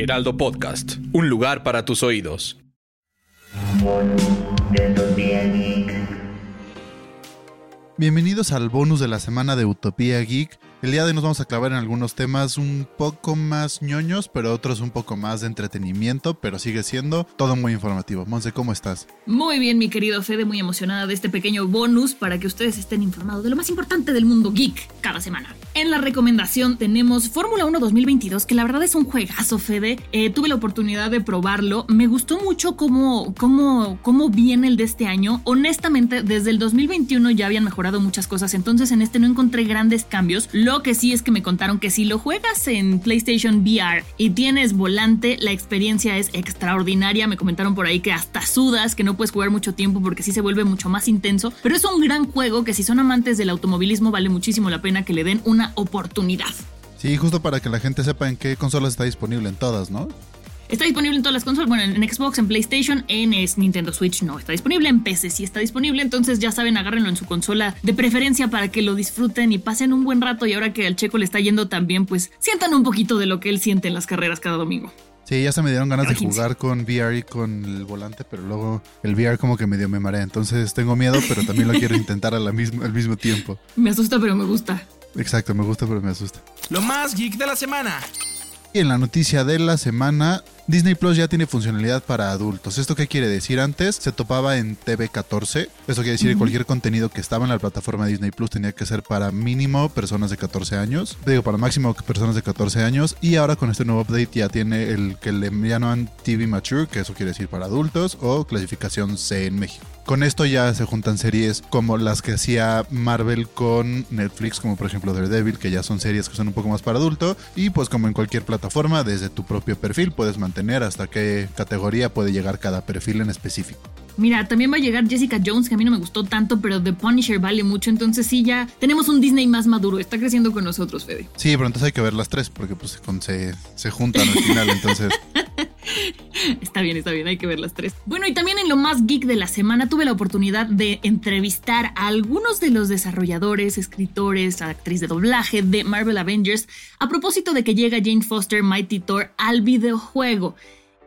Heraldo Podcast, un lugar para tus oídos. Bienvenidos al bonus de la semana de Utopía Geek. El día de hoy nos vamos a clavar en algunos temas un poco más ñoños, pero otros un poco más de entretenimiento, pero sigue siendo todo muy informativo. Monse, ¿cómo estás? Muy bien, mi querido Fede, muy emocionada de este pequeño bonus para que ustedes estén informados de lo más importante del mundo geek cada semana. En la recomendación tenemos Fórmula 1 2022, que la verdad es un juegazo, Fede. Eh, tuve la oportunidad de probarlo. Me gustó mucho cómo, cómo, cómo viene el de este año. Honestamente, desde el 2021 ya habían mejorado muchas cosas, entonces en este no encontré grandes cambios. Lo que sí es que me contaron que si lo juegas en PlayStation VR y tienes volante, la experiencia es extraordinaria. Me comentaron por ahí que hasta sudas, que no puedes jugar mucho tiempo porque sí se vuelve mucho más intenso. Pero es un gran juego que si son amantes del automovilismo vale muchísimo la pena que le den una oportunidad. Sí, justo para que la gente sepa en qué consolas está disponible en todas, ¿no? Está disponible en todas las consolas, bueno, en Xbox, en PlayStation, en Nintendo Switch no está disponible, en PC sí está disponible, entonces ya saben, agárrenlo en su consola de preferencia para que lo disfruten y pasen un buen rato y ahora que al Checo le está yendo tan bien, pues sientan un poquito de lo que él siente en las carreras cada domingo. Sí, ya se me dieron ganas de jugar con VR y con el volante, pero luego el VR como que medio me marea, entonces tengo miedo, pero también lo quiero intentar al mismo, al mismo tiempo. Me asusta, pero me gusta. Exacto, me gusta, pero me asusta. Lo más geek de la semana. Y en la noticia de la semana, Disney Plus ya tiene funcionalidad para adultos. ¿Esto qué quiere decir? Antes se topaba en TV14. Esto quiere decir que cualquier contenido que estaba en la plataforma Disney Plus tenía que ser para mínimo personas de 14 años. Digo, para máximo personas de 14 años. Y ahora con este nuevo update ya tiene el que le llaman TV Mature, que eso quiere decir para adultos, o clasificación C en México. Con esto ya se juntan series como las que hacía Marvel con Netflix, como por ejemplo Daredevil, que ya son series que son un poco más para adulto. Y pues como en cualquier plataforma, desde tu propio perfil puedes mantener hasta qué categoría puede llegar cada perfil en específico. Mira, también va a llegar Jessica Jones, que a mí no me gustó tanto, pero The Punisher vale mucho, entonces sí ya tenemos un Disney más maduro, está creciendo con nosotros, Fede. Sí, pero entonces hay que ver las tres, porque pues se, se juntan al final, entonces... Está bien, está bien, hay que ver las tres. Bueno, y también en lo más geek de la semana tuve la oportunidad de entrevistar a algunos de los desarrolladores, escritores, actriz de doblaje de Marvel Avengers a propósito de que llega Jane Foster Mighty Thor al videojuego.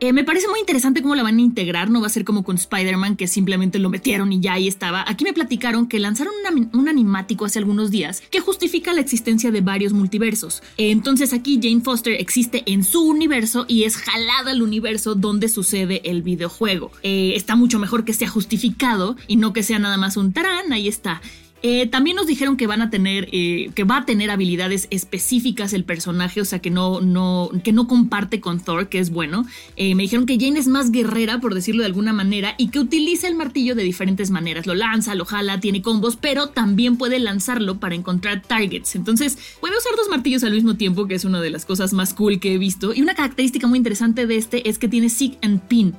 Eh, me parece muy interesante cómo la van a integrar, no va a ser como con Spider-Man que simplemente lo metieron y ya ahí estaba. Aquí me platicaron que lanzaron un animático hace algunos días que justifica la existencia de varios multiversos. Eh, entonces aquí Jane Foster existe en su universo y es jalada al universo donde sucede el videojuego. Eh, está mucho mejor que sea justificado y no que sea nada más un tarán, ahí está. Eh, también nos dijeron que van a tener, eh, que va a tener habilidades específicas el personaje, o sea que no, no, que no comparte con Thor, que es bueno. Eh, me dijeron que Jane es más guerrera, por decirlo de alguna manera, y que utiliza el martillo de diferentes maneras. Lo lanza, lo jala, tiene combos, pero también puede lanzarlo para encontrar targets. Entonces puede usar dos martillos al mismo tiempo, que es una de las cosas más cool que he visto. Y una característica muy interesante de este es que tiene Seek and Pin.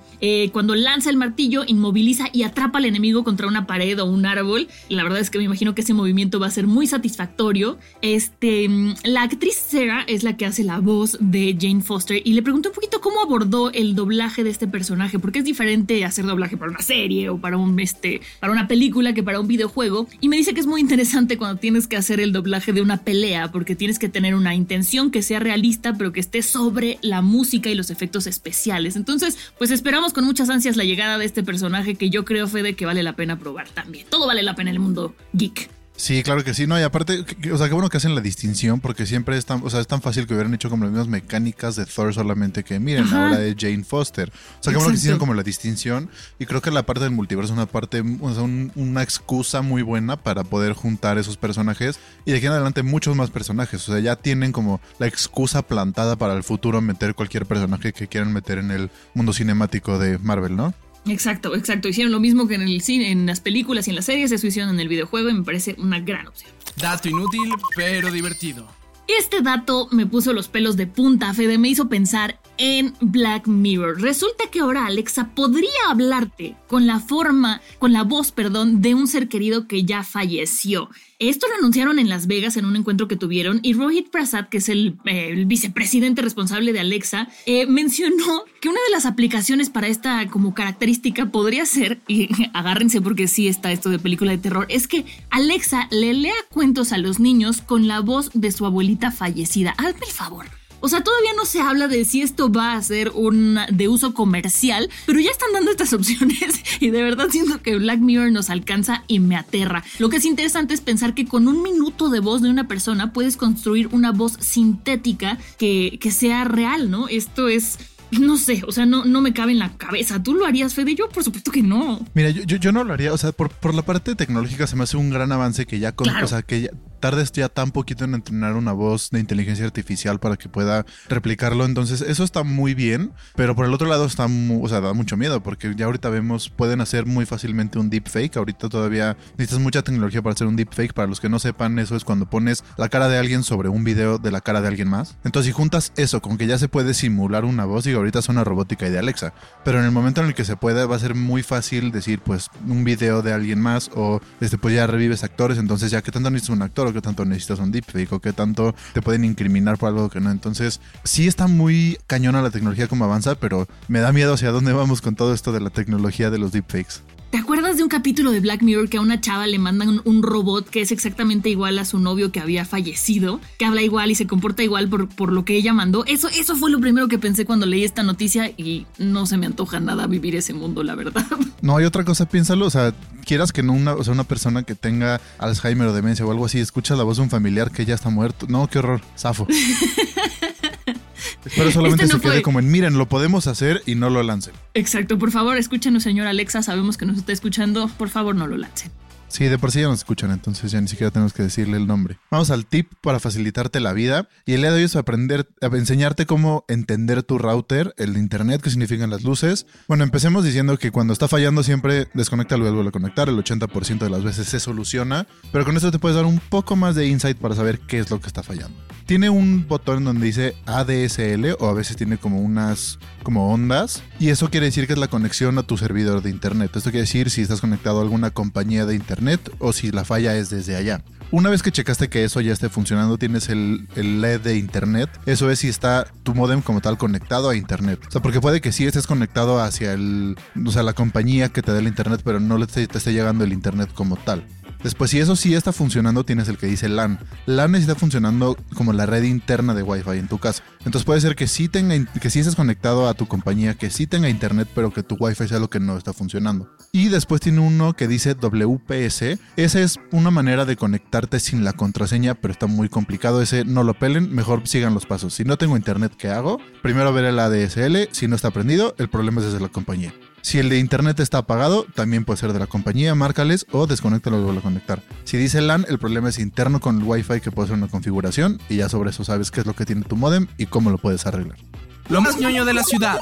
cuando lanza el martillo, inmoviliza y atrapa al enemigo contra una pared o un árbol. La verdad es que me imagino que ese movimiento va a ser muy satisfactorio. Este, la actriz Sarah es la que hace la voz de Jane Foster y le pregunté un poquito cómo abordó el doblaje de este personaje, porque es diferente hacer doblaje para una serie o para un este, para una película que para un videojuego. Y me dice que es muy interesante cuando tienes que hacer el doblaje de una pelea, porque tienes que tener una intención que sea realista, pero que esté sobre la música y los efectos especiales. Entonces, pues esperamos con muchas ansias la llegada de este personaje que yo creo, Fede, que vale la pena probar también. Todo vale la pena en el mundo geek. Sí, claro que sí, no, y aparte, o sea, qué bueno que hacen la distinción, porque siempre es tan, o sea, es tan fácil que hubieran hecho como las mismas mecánicas de Thor, solamente que miren, ahora de Jane Foster. O sea, qué bueno que hicieron como la distinción, y creo que la parte del multiverso es una parte, o sea, una excusa muy buena para poder juntar esos personajes, y de aquí en adelante muchos más personajes, o sea, ya tienen como la excusa plantada para el futuro meter cualquier personaje que quieran meter en el mundo cinemático de Marvel, ¿no? Exacto, exacto. Hicieron lo mismo que en el cine, en las películas y en las series, eso hicieron en el videojuego y me parece una gran opción. Dato inútil, pero divertido. Este dato me puso los pelos de punta, Fede, me hizo pensar en Black Mirror. Resulta que ahora Alexa podría hablarte con la forma, con la voz, perdón, de un ser querido que ya falleció. Esto lo anunciaron en Las Vegas en un encuentro que tuvieron y Rohit Prasad, que es el, eh, vicepresidente responsable de Alexa, eh, mencionó que una de las aplicaciones para esta como característica podría ser, y agárrense porque sí está esto de película de terror, es que Alexa le lea cuentos a los niños con la voz de su abuelita fallecida. Hazme el favor. O sea, todavía no se habla de si esto va a ser un de uso comercial, pero ya están dando estas opciones y de verdad siento que Black Mirror nos alcanza y me aterra. Lo que es interesante es pensar que con un minuto de voz de una persona puedes construir una voz sintética que, que sea real, ¿no? Esto es no sé, o sea, no, no me cabe en la cabeza. ¿Tú lo harías, Fede? Yo, por supuesto que no. Mira, yo, yo, no lo haría. O sea, por, por, la parte tecnológica se me hace un gran avance que ya con, o sea, que ya, tardes ya tan poquito en entrenar una voz de inteligencia artificial para que pueda replicarlo. Entonces, eso está muy bien, pero por el otro lado está, o sea, da mucho miedo porque ya ahorita vemos, pueden hacer muy fácilmente un deepfake. Ahorita todavía necesitas mucha tecnología para hacer un deepfake. Para los que no sepan, eso es cuando pones la cara de alguien sobre un video de la cara de alguien más. Entonces, si juntas eso con que ya se puede simular una voz, y ahorita es una robótica y de Alexa, pero en el momento en el que se puede, va a ser muy fácil decir, pues, un video de alguien más o este, pues ya revives actores. Entonces, ya que tanto necesitas un actor qué tanto necesitas un deepfake o qué tanto te pueden incriminar por algo que no. Entonces, sí está muy cañona la tecnología como avanza, pero me da miedo hacia dónde vamos con todo esto de la tecnología de los deepfakes. ¿Te acuerdas de un capítulo de Black Mirror que a una chava le mandan un, robot que es exactamente igual a su novio que había fallecido, que habla igual y se comporta igual por, por lo que ella mandó? Eso, eso fue lo primero que pensé cuando leí esta noticia y no se me antoja nada vivir ese mundo, la verdad. No, hay otra cosa, piénsalo, o sea, quieras que no una, o sea, una persona que tenga Alzheimer o demencia o algo así, escucha la voz de un familiar que ya está muerto. No, qué horror, zafo. Espero solamente este se quede como en, miren, lo podemos hacer y no lo lancen. Exacto, por favor, escúchenos, señor Alexa, sabemos que nos está escuchando, por favor, no lo lancen. Sí, de por sí ya nos escuchan, entonces ya ni siquiera tenemos que decirle el nombre. Vamos al tip para facilitarte la vida. Y el día de hoy es aprender, enseñarte cómo entender tu router, el internet, qué significan las luces. Bueno, empecemos diciendo que cuando está fallando siempre desconecta y vuelve a conectar. El 80% de las veces se soluciona. Pero con esto te puedes dar un poco más de insight para saber qué es lo que está fallando. Tiene un botón donde dice ADSL o a veces tiene como unas como ondas y eso quiere decir que es la conexión a tu servidor de internet. Esto quiere decir si estás conectado a alguna compañía de internet o si la falla es desde allá. Una vez que checaste que eso ya esté funcionando, tienes el, LED de internet. Eso es si está tu modem como tal conectado a internet. O sea, porque puede que sí estés conectado hacia el, o sea, la compañía que te da el internet, pero no te esté llegando el internet como tal. Después, si eso sí está funcionando, tienes el que dice LAN. LAN está funcionando como la red interna de Wi-Fi en tu casa. Entonces puede ser que sí tenga, que sí estés conectado a tu compañía, que sí tenga internet, pero que tu Wi-Fi sea lo que no está funcionando. Y después tiene uno que dice WPS. Esa es una manera de conectarte sin la contraseña, pero está muy complicado. Ese no lo pelen, mejor sigan los pasos. Si no tengo internet, ¿qué hago? Primero ver el ADSL. Si no está prendido, el problema es desde la compañía. Si el de internet está apagado, también puede ser de la compañía, márcales o desconéctalo y vuelve a conectar. Si dice LAN, el problema es interno con el Wi-Fi que puede ser una configuración y ya sobre eso sabes qué es lo que tiene tu modem y cómo lo puedes arreglar. Lo más ñoño de la ciudad.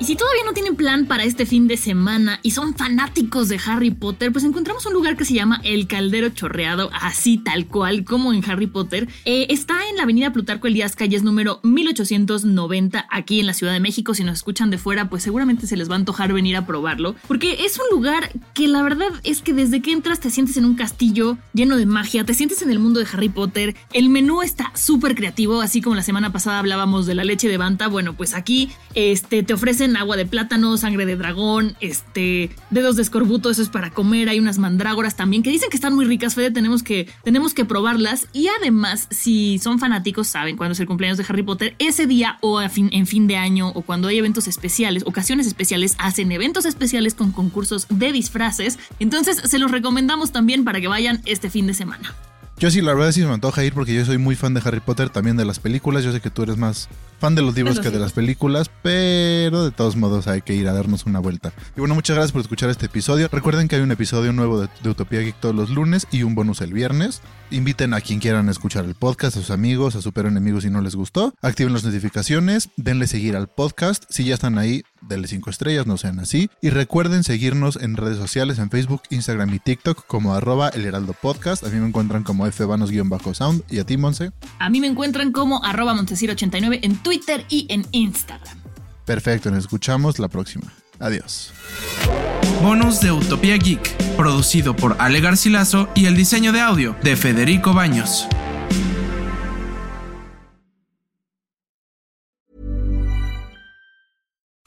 Y si todavía no tienen plan para este fin de semana y son fanáticos de Harry Potter, pues encontramos un lugar que se llama El Caldero Chorreado, así tal cual como en Harry Potter. Eh, está en la avenida Plutarco Elías, calles número 1890, aquí en la Ciudad de México. Si nos escuchan de fuera, pues seguramente se les va a antojar venir a probarlo, porque es un lugar que la verdad es que desde que entras te sientes en un castillo lleno de magia, te sientes en el mundo de Harry Potter. El menú está súper creativo, así como la semana pasada hablábamos de la leche de Banta. Bueno, pues aquí este, te ofrecen agua de plátano, sangre de dragón, este, dedos de escorbuto, eso es para comer. Hay unas mandrágoras también que dicen que están muy ricas, Fede, tenemos que, tenemos que probarlas. Y además, si son fanáticos, saben cuándo es el cumpleaños de Harry Potter, ese día o en fin de año o cuando hay eventos especiales, ocasiones especiales, hacen eventos especiales con concursos de disfraces. Entonces, se los recomendamos también para que vayan este fin de semana. Yo sí, la verdad sí me antoja ir porque yo soy muy fan de Harry Potter, también de las películas. Yo sé que tú eres más fan de los libros que de las películas, pero de todos modos hay que ir a darnos una vuelta. Y bueno, muchas gracias por escuchar este episodio. Recuerden que hay un episodio nuevo de, Utopía Geek todos los lunes y un bonus el viernes. Inviten a quien quieran escuchar el podcast, a sus amigos, a super enemigos si no les gustó. Activen las notificaciones, denle seguir al podcast. Si ya están ahí, denle 5 estrellas, no sean así. Y recuerden seguirnos en redes sociales, en Facebook, Instagram y TikTok como arroba el heraldo podcast. A mí me encuentran como fvanos-sound y a ti, Monse. A mí me encuentran como arroba montesir89 en Twitter y en Instagram. Perfecto, nos escuchamos la próxima. Adiós. Bonus de Utopía Geek, producido por Ale Garcilaso y el diseño de audio de Federico Baños.